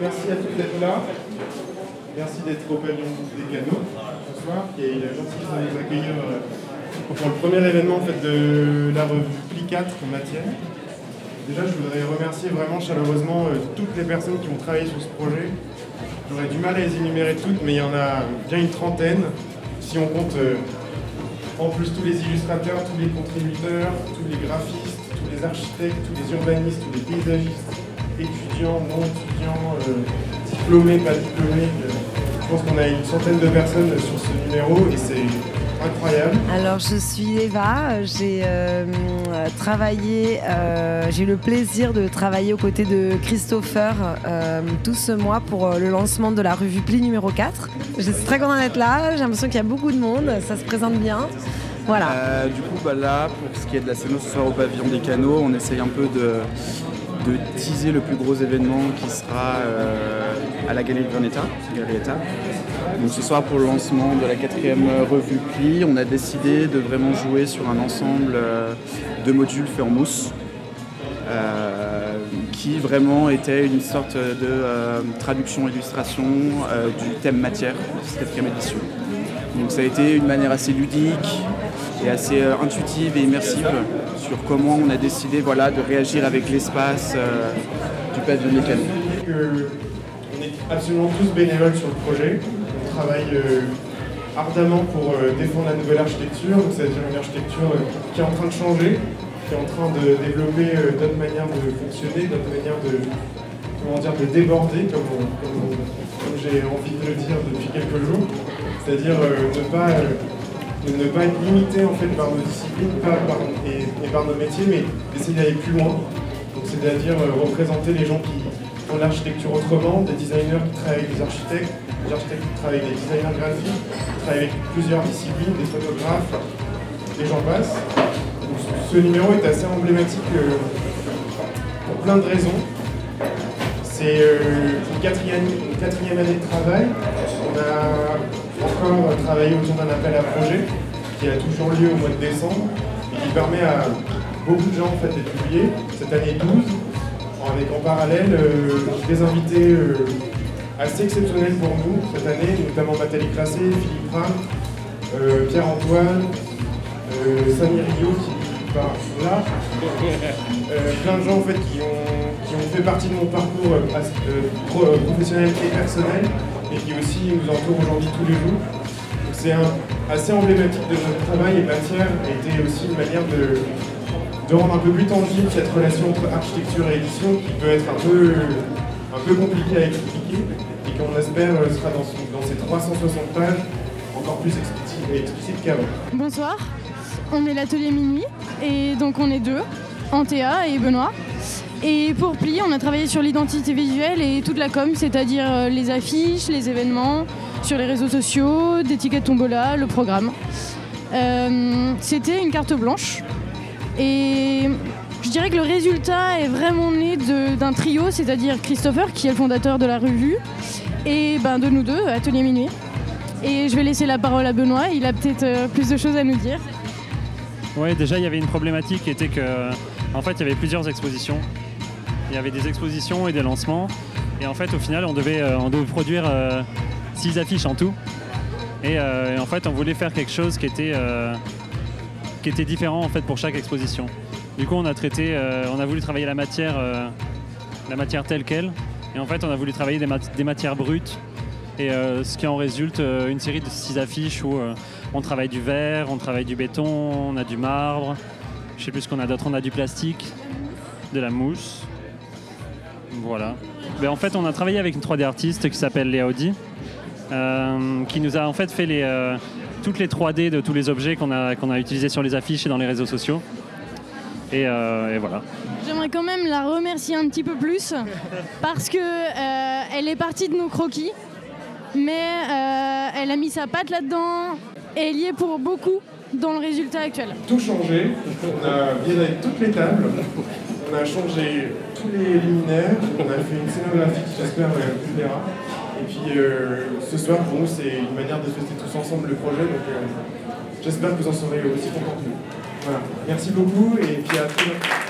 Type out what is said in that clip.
merci à tous d'être là. Merci d'être au pavillon des canaux ce soir, qui a la gentillesse de nous accueillir euh, pour le premier événement en fait, de la revue Pli 4 matière. Déjà, je voudrais remercier vraiment chaleureusement euh, toutes les personnes qui ont travaillé sur ce projet. J'aurais du mal à les énumérer toutes, mais il y en a bien une trentaine. Si on compte euh, en plus tous les illustrateurs, tous les contributeurs, tous les graphistes, tous les architectes, tous les urbanistes, tous les paysagistes, étudiants, non étudiants, euh, diplômés, pas diplômés. je pense qu'on a une centaine de personnes sur ce numéro et c'est incroyable. Alors je suis Eva, j'ai euh, travaillé, euh, j'ai eu le plaisir de travailler aux côtés de Christopher euh, tout ce mois pour euh, le lancement de la revue Pli numéro 4. Je suis très contente d'être là, j'ai l'impression qu'il y a beaucoup de monde, ça se présente bien. Voilà. Euh, du coup, bah, là, pour ce qui est de la scène ce soir au pavillon des canaux, on essaye un peu de, de teaser le plus gros événement qui sera euh, à la Galerie Graneta, Galerie. Donc ce soir, pour le lancement de la quatrième revue Pli, on a décidé de vraiment jouer sur un ensemble euh, de modules faits en mousse. euh, qui vraiment était une sorte de euh, traduction-illustration euh, du thème matière de cette quatrième édition. Donc ça a été une manière assez ludique et assez euh, intuitive et immersive sur comment on a décidé voilà, de réagir avec l'espace euh, du pavillon des canaux. que on est absolument tous bénévoles sur le projet. Travaille euh, ardemment pour euh, défendre la nouvelle architecture. C'est-à-dire une architecture euh, qui est en train de changer, qui est en train de développer d'autres manières de fonctionner, d'autres manières de, comment dire, de déborder, comme, j'ai envie de le dire depuis quelques jours. C'est-à-dire ne pas ne pas être limité en fait par nos disciplines pas par- et, par nos métiers, mais d'essayer d'aller plus loin. C'est-à-dire représenter les gens qui font l'architecture autrement, des designers qui travaillent avec des architectes, des architectes qui travaillent avec des designers graphiques, qui travaillent avec plusieurs disciplines, des photographes, et j'en passe. Ce- numéro est assez emblématique euh, pour plein de raisons. C'est euh, une, quatrième, une quatrième année de travail. On a encore travaillé autour d'un appel à projet qui a toujours lieu au mois de décembre et qui permet à beaucoup de gens en d'être publiés. Cette année 12, avec en parallèle euh, des invités euh, assez exceptionnels pour nous cette année, notamment Nathalie Classé, Philippe Ram, euh, Pierre-Antoine, euh, Samir Rio qui part là. Plein de gens en fait qui ont, qui ont fait partie de mon parcours professionnel et personnel et qui aussi nous entourent aujourd'hui tous les jours. C'est assez emblématique de notre travail et matière était aussi une manière de, de rendre un peu plus tangible cette relation entre architecture et édition qui peut être un peu, un peu compliquée à expliquer et qu'on espère euh, sera dans, ces 360 pages encore plus explicite, explicite qu'avant. Bonsoir, on est l'atelier Minuit et donc on est deux, Antea et Benoît. Et pour Pli, on a travaillé sur l'identité visuelle et toute la com, c'est-à-dire euh, les affiches, les événements, sur les réseaux sociaux, des tickets tombola, le programme. Euh, C'était une carte blanche et je dirais que le résultat est vraiment né d'un trio, c'est-à-dire Christopher qui est le fondateur de la revue et ben, de nous deux, Atelier Minuit. Et je vais laisser la parole à Benoît, il a peut-être euh, plus de choses à nous dire. Ouais, déjà il y avait une problématique qui était que, en fait, il y avait plusieurs expositions. Il y avait des expositions et des lancements. Et en fait, au final, on devait, euh, on devait produire euh, six affiches en tout. Et, en fait, on voulait faire quelque chose qui était, qui était différent en fait pour chaque exposition. Du coup, on a traité, euh, on a voulu travailler la matière, euh, la matière telle quelle. Et en fait, on a voulu travailler des, mat- des matières brutes. Et euh, ce qui en résulte, une série de six affiches où on travaille du verre, on travaille du béton, on a du marbre. Je sais plus ce qu'on a d'autre. On a du plastique, de la mousse. Voilà. Ben, en fait, on a travaillé avec une 3D artiste qui s'appelle Léa Audi, qui nous a en fait fait les, toutes les 3D de tous les objets qu'on a, qu'on a utilisés sur les affiches et dans les réseaux sociaux. Et, euh, et voilà. J'aimerais quand même la remercier un petit peu plus parce que euh, elle est partie de nos croquis, mais euh, elle a mis sa patte là-dedans et elle y est pour beaucoup dans le résultat actuel. tout changé. On a bien avec toutes les tables. On a changé tous les luminaires. On a fait une scénographie qui, j'espère, vous plaira. Puis, euh, ce soir, pour nous, c'est une manière de fêter tous ensemble le projet. Donc, euh, j'espère que vous en serez aussi contents que nous. Voilà. Merci beaucoup et puis à très bientôt.